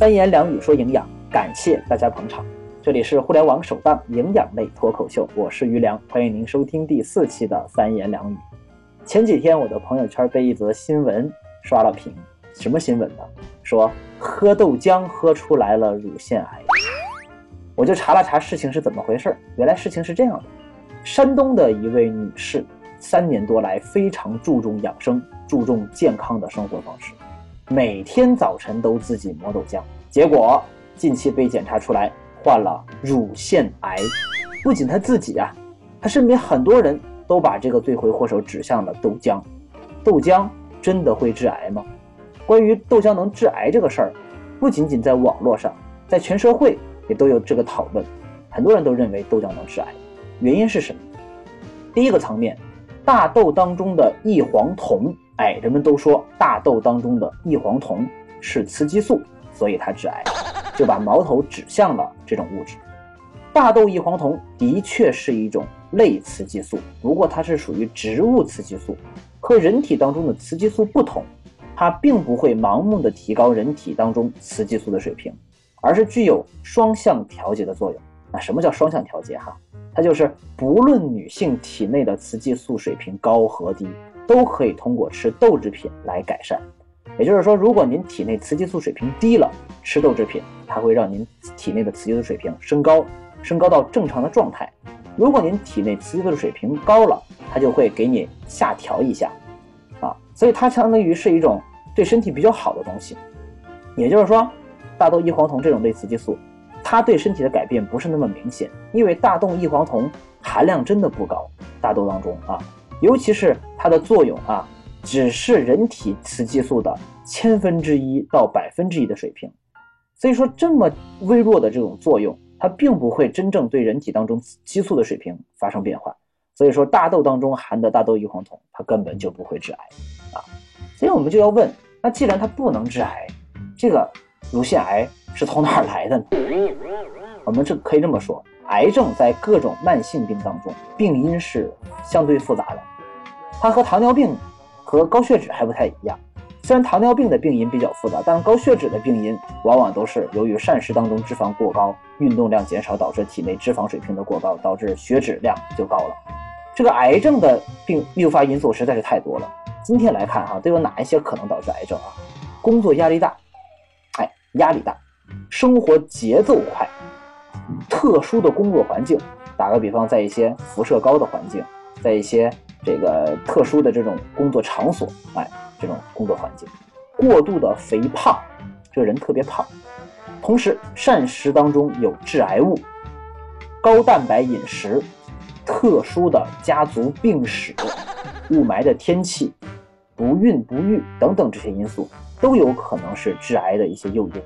三言两语说营养，感谢大家捧场。这里是互联网首档营养类脱口秀，我是于良，欢迎您收听第四期的三言两语。前几天我的朋友圈被一则新闻刷了屏，什么新闻呢？说喝豆浆喝出来了乳腺癌。我就查了查事情是怎么回事，原来事情是这样的：山东的一位女士，三年多来非常注重养生，注重健康的生活方式，每天早晨都自己磨豆浆，结果近期被检查出来。患了乳腺癌，不仅他自己啊，他身边很多人都把这个罪魁祸首指向了豆浆。豆浆真的会致癌吗？关于豆浆能致癌这个事儿，不仅仅在网络上，在全社会也都有这个讨论。很多人都认为豆浆能致癌，原因是什么？第一个层面，大豆当中的异黄酮，哎，人们都说大豆当中的异黄酮是雌激素，所以它致癌。就把矛头指向了这种物质。大豆异黄酮的确是一种类雌激素，不过它是属于植物雌激素，和人体当中的雌激素不同，它并不会盲目的提高人体当中雌激素的水平，而是具有双向调节的作用。那什么叫双向调节？哈，它就是不论女性体内的雌激素水平高和低，都可以通过吃豆制品来改善。也就是说，如果您体内雌激素水平低了，吃豆制品。它会让您体内的雌激素水平升高，升高到正常的状态。如果您体内雌激素水平高了，它就会给你下调一下，啊，所以它相当于是一种对身体比较好的东西。也就是说，大豆异黄酮这种类雌激素，它对身体的改变不是那么明显，因为大豆异黄酮含量真的不高，大豆当中啊，尤其是它的作用啊，只是人体雌激素的千分之一到百分之一的水平。所以说，这么微弱的这种作用，它并不会真正对人体当中激素的水平发生变化。所以说，大豆当中含的大豆异黄酮，它根本就不会致癌啊。所以我们就要问，那既然它不能致癌，这个乳腺癌是从哪儿来的呢？我们这可以这么说，癌症在各种慢性病当中，病因是相对复杂的，它和糖尿病和高血脂还不太一样。虽然糖尿病的病因比较复杂，但高血脂的病因往往都是由于膳食当中脂肪过高、运动量减少导致体内脂肪水平的过高，导致血脂量就高了。这个癌症的病诱发因素实在是太多了。今天来看哈，都有哪一些可能导致癌症啊？工作压力大，哎，压力大，生活节奏快，特殊的工作环境，打个比方，在一些辐射高的环境，在一些这个特殊的这种工作场所，哎。这种工作环境，过度的肥胖，这个人特别胖，同时膳食当中有致癌物，高蛋白饮食，特殊的家族病史，雾霾的天气，不孕不育等等这些因素，都有可能是致癌的一些诱因。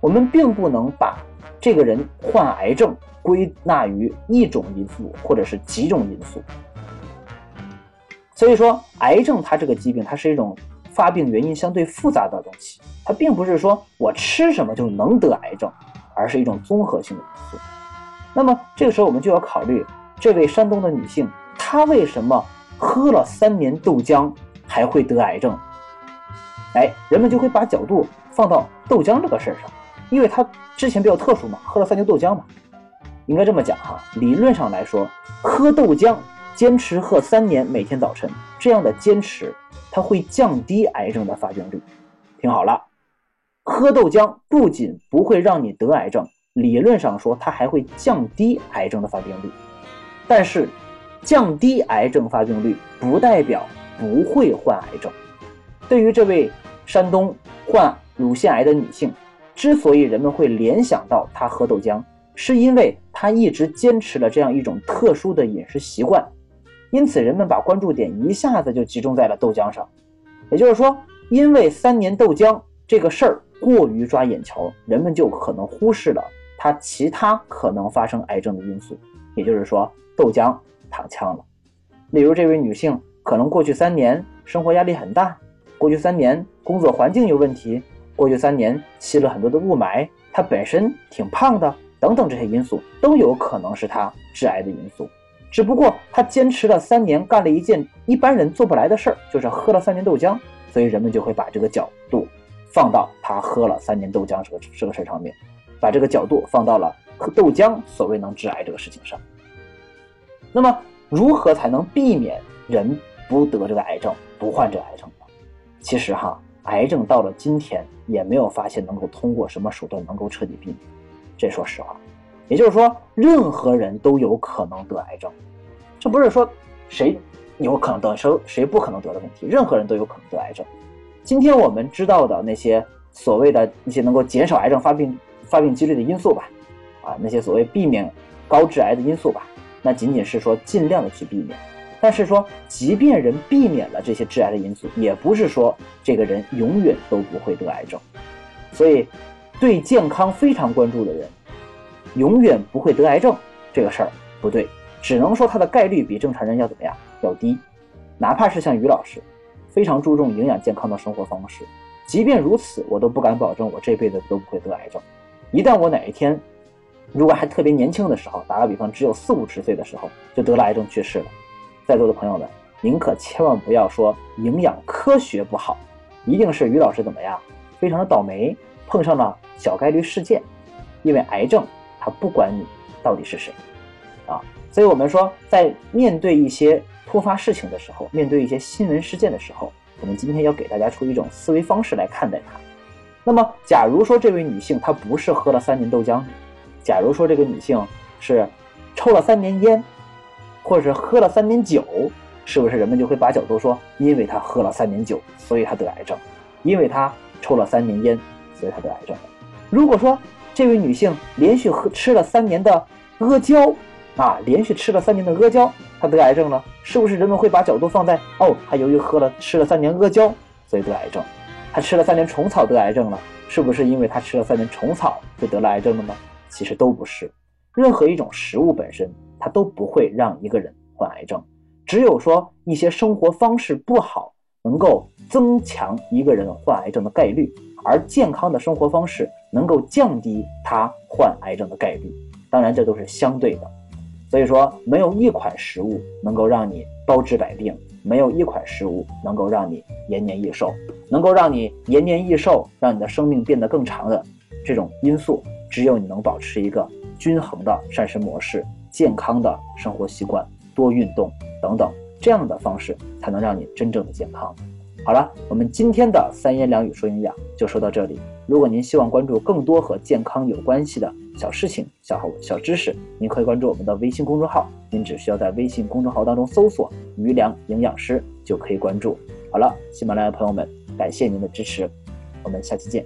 我们并不能把这个人患癌症归纳于一种因素或者是几种因素。所以说，癌症它这个疾病，它是一种发病原因相对复杂的东西，它并不是说我吃什么就能得癌症，而是一种综合性的因素。那么这个时候，我们就要考虑这位山东的女性，她为什么喝了三年豆浆还会得癌症？哎，人们就会把角度放到豆浆这个事儿上，因为她之前比较特殊嘛，喝了三年豆浆嘛，应该这么讲哈。理论上来说，喝豆浆。坚持喝三年，每天早晨这样的坚持，它会降低癌症的发病率。听好了，喝豆浆不仅不会让你得癌症，理论上说它还会降低癌症的发病率。但是，降低癌症发病率不代表不会患癌症。对于这位山东患乳腺癌的女性，之所以人们会联想到她喝豆浆，是因为她一直坚持了这样一种特殊的饮食习惯。因此，人们把关注点一下子就集中在了豆浆上，也就是说，因为三年豆浆这个事儿过于抓眼球，人们就可能忽视了它其他可能发生癌症的因素。也就是说，豆浆躺枪了。例如，这位女性可能过去三年生活压力很大，过去三年工作环境有问题，过去三年吸了很多的雾霾，她本身挺胖的，等等这些因素都有可能是她致癌的因素。只不过他坚持了三年，干了一件一般人做不来的事儿，就是喝了三年豆浆，所以人们就会把这个角度放到他喝了三年豆浆这个这个事儿上面，把这个角度放到了喝豆浆所谓能致癌这个事情上。那么，如何才能避免人不得这个癌症，不患这个癌症呢？其实哈，癌症到了今天也没有发现能够通过什么手段能够彻底避免。这说实话，也就是说，任何人都有可能得癌症，这不是说谁有可能得谁谁不可能得的问题，任何人都有可能得癌症。今天我们知道的那些所谓的一些能够减少癌症发病发病几率的因素吧，啊，那些所谓避免高致癌的因素吧。那仅仅是说尽量的去避免，但是说即便人避免了这些致癌的因素，也不是说这个人永远都不会得癌症。所以，对健康非常关注的人，永远不会得癌症这个事儿不对，只能说他的概率比正常人要怎么样要低。哪怕是像于老师，非常注重营养健康的生活方式，即便如此，我都不敢保证我这辈子都不会得癌症。一旦我哪一天，如果还特别年轻的时候，打个比方，只有四五十岁的时候就得了癌症去世了，在座的朋友们，您可千万不要说营养科学不好，一定是于老师怎么样，非常的倒霉，碰上了小概率事件，因为癌症他不管你到底是谁，啊，所以我们说在面对一些突发事情的时候，面对一些新闻事件的时候，我们今天要给大家出一种思维方式来看待它。那么，假如说这位女性她不是喝了三年豆浆。假如说这个女性是抽了三年烟，或者是喝了三年酒，是不是人们就会把角度说，因为她喝了三年酒，所以她得癌症；因为她抽了三年烟，所以她得癌症。如果说这位女性连续喝吃了三年的阿胶，啊，连续吃了三年的阿胶，她得癌症了，是不是人们会把角度放在哦，她由于喝了吃了三年阿胶，所以得癌症；她吃了三年虫草得癌症了，是不是因为她吃了三年虫草就得了癌症了呢？其实都不是，任何一种食物本身，它都不会让一个人患癌症。只有说一些生活方式不好，能够增强一个人患癌症的概率，而健康的生活方式能够降低他患癌症的概率。当然，这都是相对的。所以说，没有一款食物能够让你包治百病，没有一款食物能够让你延年益寿，能够让你延年益寿，让你的生命变得更长的这种因素。只有你能保持一个均衡的膳食模式、健康的生活习惯、多运动等等这样的方式，才能让你真正的健康。好了，我们今天的三言两语说营养就说到这里。如果您希望关注更多和健康有关系的小事情、小小知识，您可以关注我们的微信公众号。您只需要在微信公众号当中搜索“余粮营养师”就可以关注。好了，喜马拉雅朋友们，感谢您的支持，我们下期见。